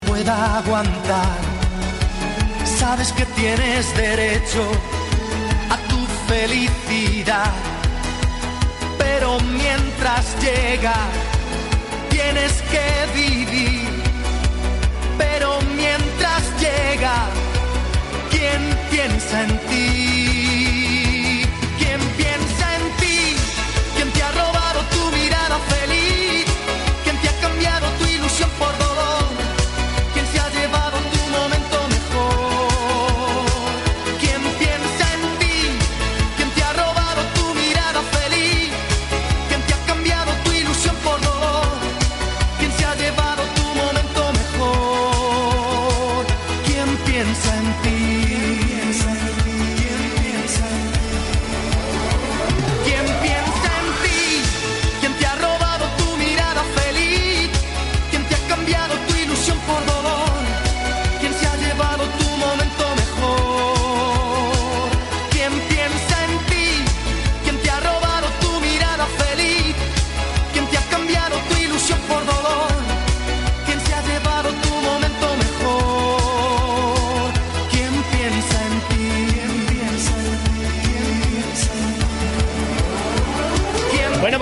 pueda aguantar. Sabes que tienes derecho a tu felicidad, pero mientras llega, tienes que vivir. Pero ¿Quién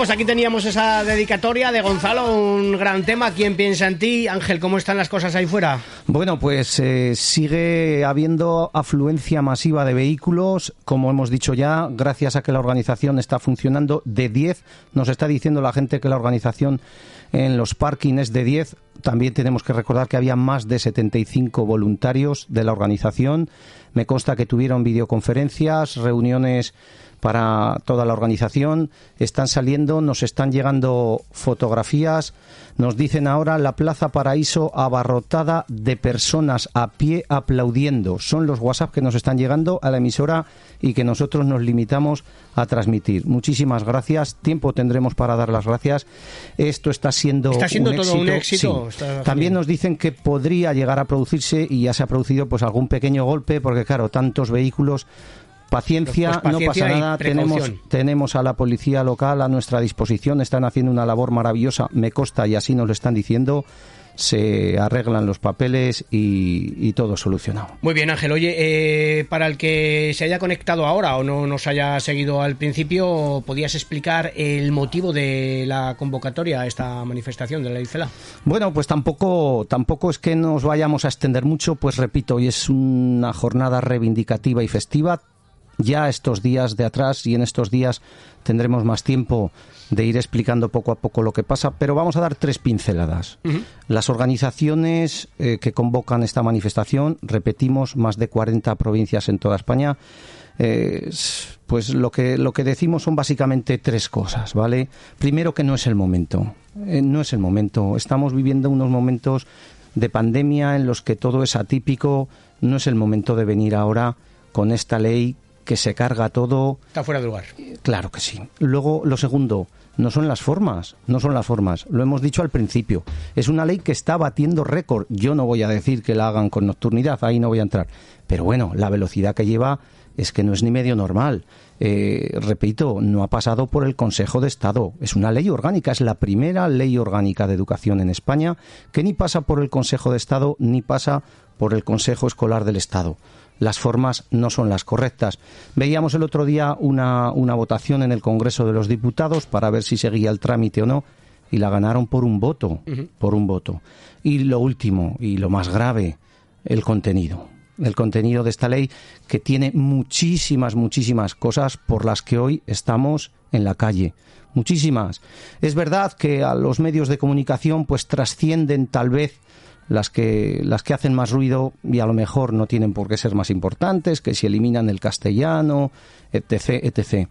pues aquí teníamos esa dedicatoria de Gonzalo, un gran tema. ¿Quién piensa en ti? Ángel, ¿cómo están las cosas ahí fuera? Bueno, pues eh, sigue habiendo afluencia masiva de vehículos, como hemos dicho ya, gracias a que la organización está funcionando de 10. Nos está diciendo la gente que la organización en los parkings es de 10. También tenemos que recordar que había más de 75 voluntarios de la organización. Me consta que tuvieron videoconferencias, reuniones para toda la organización. Están saliendo, nos están llegando fotografías. Nos dicen ahora la Plaza Paraíso abarrotada de personas a pie aplaudiendo. Son los WhatsApp que nos están llegando a la emisora y que nosotros nos limitamos a transmitir. Muchísimas gracias. Tiempo tendremos para dar las gracias. Esto está siendo Está siendo un todo éxito. un éxito. Sí. También nos dicen que podría llegar a producirse y ya se ha producido pues algún pequeño golpe porque claro, tantos vehículos Paciencia, Pues no paciencia pasa y nada. Tenemos, tenemos a la policía local a nuestra disposición. Están haciendo una labor maravillosa, me consta, y así nos lo están diciendo. Se arreglan los papeles y, y todo solucionado. Muy bien, Ángel. Oye, eh, para el que se haya conectado ahora o no nos haya seguido al principio, ¿podías explicar el motivo de la convocatoria a esta manifestación de la ICELA? Bueno, pues tampoco, tampoco es que nos vayamos a extender mucho, pues repito, hoy es una jornada reivindicativa y festiva. Ya estos días de atrás y en estos días tendremos más tiempo de ir explicando poco a poco lo que pasa, pero vamos a dar tres pinceladas. Las organizaciones eh, que convocan esta manifestación, repetimos, más de 40 provincias en toda España, eh, pues lo que, lo que decimos son básicamente tres cosas, ¿vale? Primero que no es el momento, Eh, no es el momento. Estamos viviendo unos momentos de pandemia en los que todo es atípico, no es el momento de venir ahora con esta ley que se carga todo. Está fuera de lugar. Claro que sí. Luego, lo segundo, no son las formas, no son las formas. Lo hemos dicho al principio. Es una ley que está batiendo récord. Yo no voy a decir que la hagan con nocturnidad, ahí no voy a entrar. Pero bueno, la velocidad que lleva es que no es ni medio normal. Eh, repito, no ha pasado por el Consejo de Estado. Es una ley orgánica, es la primera ley orgánica de educación en España que ni pasa por el Consejo de Estado ni pasa por el Consejo Escolar del Estado las formas no son las correctas. Veíamos el otro día una, una votación en el Congreso de los Diputados para ver si seguía el trámite o no y la ganaron por un voto, por un voto. Y lo último y lo más grave, el contenido. El contenido de esta ley que tiene muchísimas, muchísimas cosas por las que hoy estamos en la calle. Muchísimas. Es verdad que a los medios de comunicación pues trascienden tal vez las que, las que hacen más ruido y a lo mejor no tienen por qué ser más importantes, que si eliminan el castellano, etc. etc.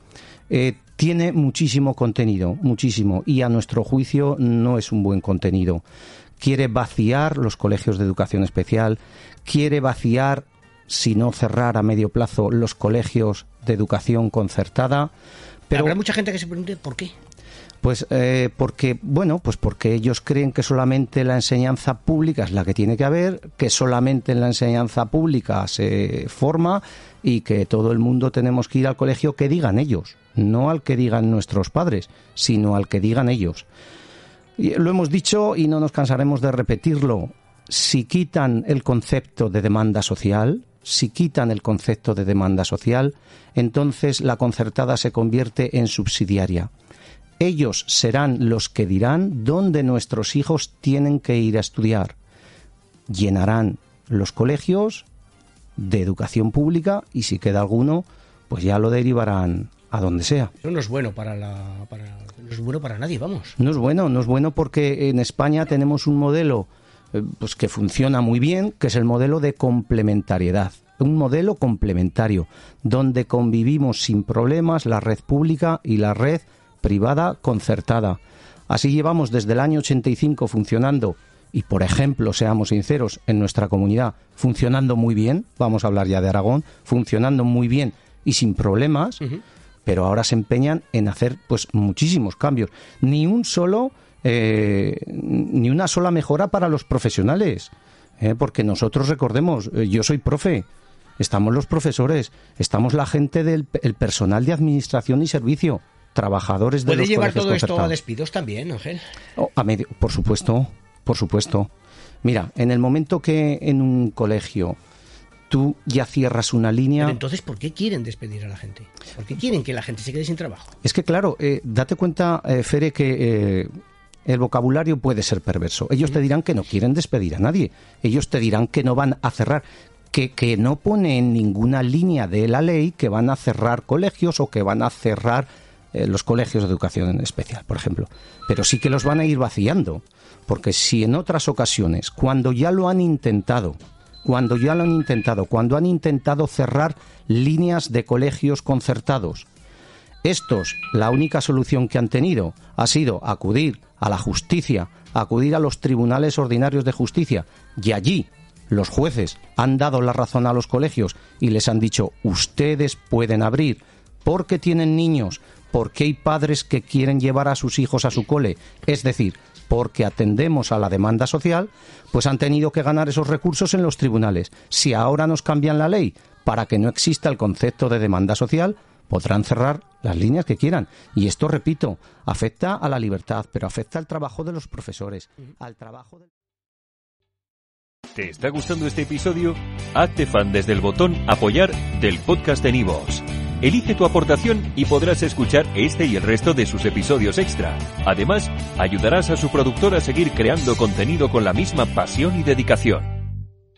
Eh, tiene muchísimo contenido, muchísimo, y a nuestro juicio no es un buen contenido. quiere vaciar los colegios de educación especial, quiere vaciar, si no cerrar a medio plazo, los colegios de educación concertada. Pero habrá mucha gente que se pregunte por qué. Pues eh, porque, bueno, pues porque ellos creen que solamente la enseñanza pública es la que tiene que haber, que solamente en la enseñanza pública se forma y que todo el mundo tenemos que ir al colegio que digan ellos, no al que digan nuestros padres, sino al que digan ellos. Y lo hemos dicho y no nos cansaremos de repetirlo. Si quitan el concepto de demanda social, si quitan el concepto de demanda social, entonces la concertada se convierte en subsidiaria ellos serán los que dirán dónde nuestros hijos tienen que ir a estudiar. Llenarán los colegios de educación pública y si queda alguno, pues ya lo derivarán a donde sea. no es bueno para, la, no es bueno para nadie, vamos. No es bueno, no es bueno porque en España tenemos un modelo pues que funciona muy bien, que es el modelo de complementariedad. Un modelo complementario, donde convivimos sin problemas la red pública y la red privada concertada. Así llevamos desde el año 85 funcionando y, por ejemplo, seamos sinceros, en nuestra comunidad funcionando muy bien, vamos a hablar ya de Aragón, funcionando muy bien y sin problemas, pero ahora se empeñan en hacer pues muchísimos cambios. Ni un solo, eh, ni una sola mejora para los profesionales, ¿eh? porque nosotros recordemos, eh, yo soy profe, estamos los profesores, estamos la gente del el personal de administración y servicio trabajadores de ¿Puede llevar todo esto a despidos también, Ángel? Oh, a medio, por supuesto, por supuesto. Mira, en el momento que en un colegio tú ya cierras una línea. entonces, ¿por qué quieren despedir a la gente? ¿Por qué quieren que la gente se quede sin trabajo? Es que, claro, eh, date cuenta, eh, Fere, que eh, el vocabulario puede ser perverso. Ellos te dirán que no quieren despedir a nadie. Ellos te dirán que no van a cerrar. Que, que no pone en ninguna línea de la ley que van a cerrar colegios o que van a cerrar eh, los colegios de educación especial, por ejemplo. Pero sí que los van a ir vaciando, porque si en otras ocasiones, cuando ya lo han intentado, cuando ya lo han intentado, cuando han intentado cerrar líneas de colegios concertados, estos, la única solución que han tenido ha sido acudir a la justicia, acudir a los tribunales ordinarios de justicia, y allí los jueces han dado la razón a los colegios y les han dicho ustedes pueden abrir porque tienen niños, porque hay padres que quieren llevar a sus hijos a su cole, es decir, porque atendemos a la demanda social, pues han tenido que ganar esos recursos en los tribunales. Si ahora nos cambian la ley para que no exista el concepto de demanda social, podrán cerrar las líneas que quieran. Y esto, repito, afecta a la libertad, pero afecta al trabajo de los profesores, al trabajo ¿Te está gustando este episodio? Hazte fan desde el botón apoyar del podcast de Nivos. Elige tu aportación y podrás escuchar este y el resto de sus episodios extra. Además, ayudarás a su productor a seguir creando contenido con la misma pasión y dedicación.